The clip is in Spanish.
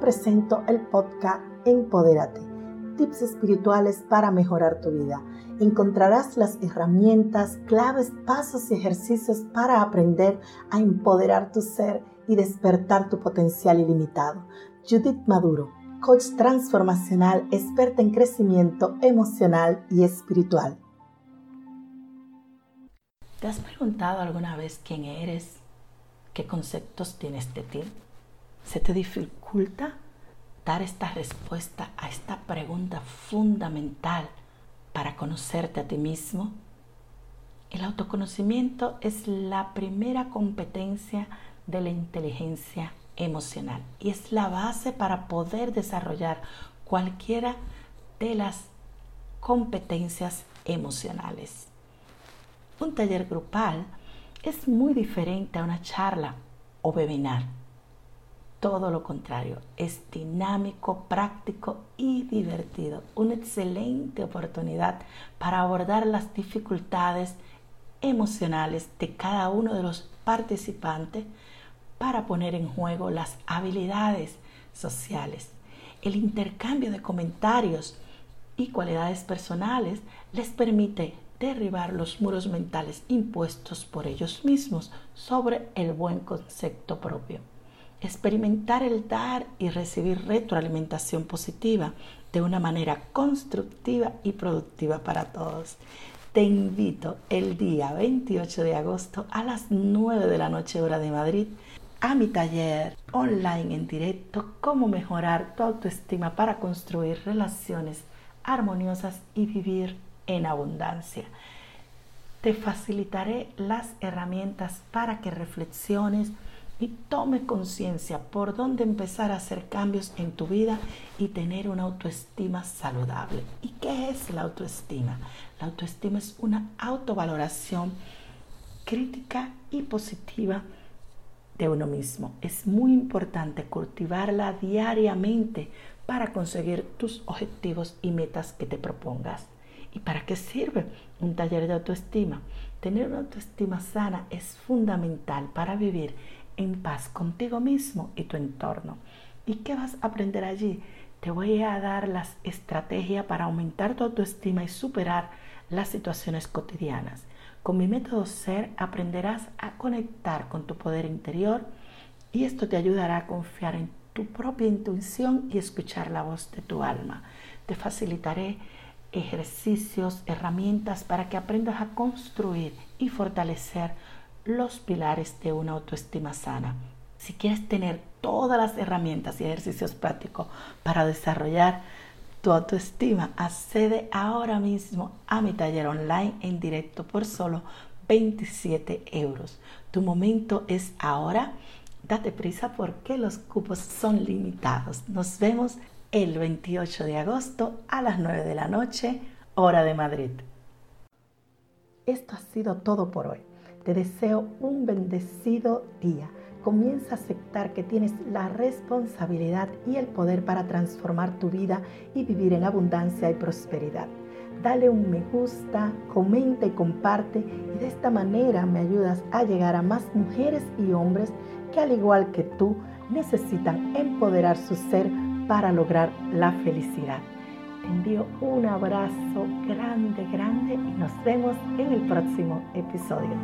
presento el podcast Empodérate, tips espirituales para mejorar tu vida. Encontrarás las herramientas, claves, pasos y ejercicios para aprender a empoderar tu ser y despertar tu potencial ilimitado. Judith Maduro, coach transformacional, experta en crecimiento emocional y espiritual. ¿Te has preguntado alguna vez quién eres? ¿Qué conceptos tienes de ti? ¿Se te dificulta dar esta respuesta a esta pregunta fundamental para conocerte a ti mismo? El autoconocimiento es la primera competencia de la inteligencia emocional y es la base para poder desarrollar cualquiera de las competencias emocionales. Un taller grupal es muy diferente a una charla o webinar. Todo lo contrario, es dinámico, práctico y divertido. Una excelente oportunidad para abordar las dificultades emocionales de cada uno de los participantes para poner en juego las habilidades sociales. El intercambio de comentarios y cualidades personales les permite derribar los muros mentales impuestos por ellos mismos sobre el buen concepto propio. Experimentar el dar y recibir retroalimentación positiva de una manera constructiva y productiva para todos. Te invito el día 28 de agosto a las 9 de la noche hora de Madrid a mi taller online en directo cómo mejorar tu autoestima para construir relaciones armoniosas y vivir en abundancia. Te facilitaré las herramientas para que reflexiones y tome conciencia por dónde empezar a hacer cambios en tu vida y tener una autoestima saludable. ¿Y qué es la autoestima? La autoestima es una autovaloración crítica y positiva de uno mismo. Es muy importante cultivarla diariamente para conseguir tus objetivos y metas que te propongas. ¿Y para qué sirve un taller de autoestima? Tener una autoestima sana es fundamental para vivir en paz contigo mismo y tu entorno. ¿Y qué vas a aprender allí? Te voy a dar las estrategias para aumentar tu autoestima y superar las situaciones cotidianas. Con mi método SER aprenderás a conectar con tu poder interior y esto te ayudará a confiar en tu propia intuición y escuchar la voz de tu alma. Te facilitaré ejercicios, herramientas para que aprendas a construir y fortalecer los pilares de una autoestima sana. Si quieres tener todas las herramientas y ejercicios prácticos para desarrollar tu autoestima, accede ahora mismo a mi taller online en directo por solo 27 euros. Tu momento es ahora. Date prisa porque los cupos son limitados. Nos vemos el 28 de agosto a las 9 de la noche, hora de Madrid. Esto ha sido todo por hoy. Te deseo un bendecido día. Comienza a aceptar que tienes la responsabilidad y el poder para transformar tu vida y vivir en abundancia y prosperidad. Dale un me gusta, comenta y comparte y de esta manera me ayudas a llegar a más mujeres y hombres que al igual que tú necesitan empoderar su ser para lograr la felicidad. Envío un abrazo grande, grande y nos vemos en el próximo episodio.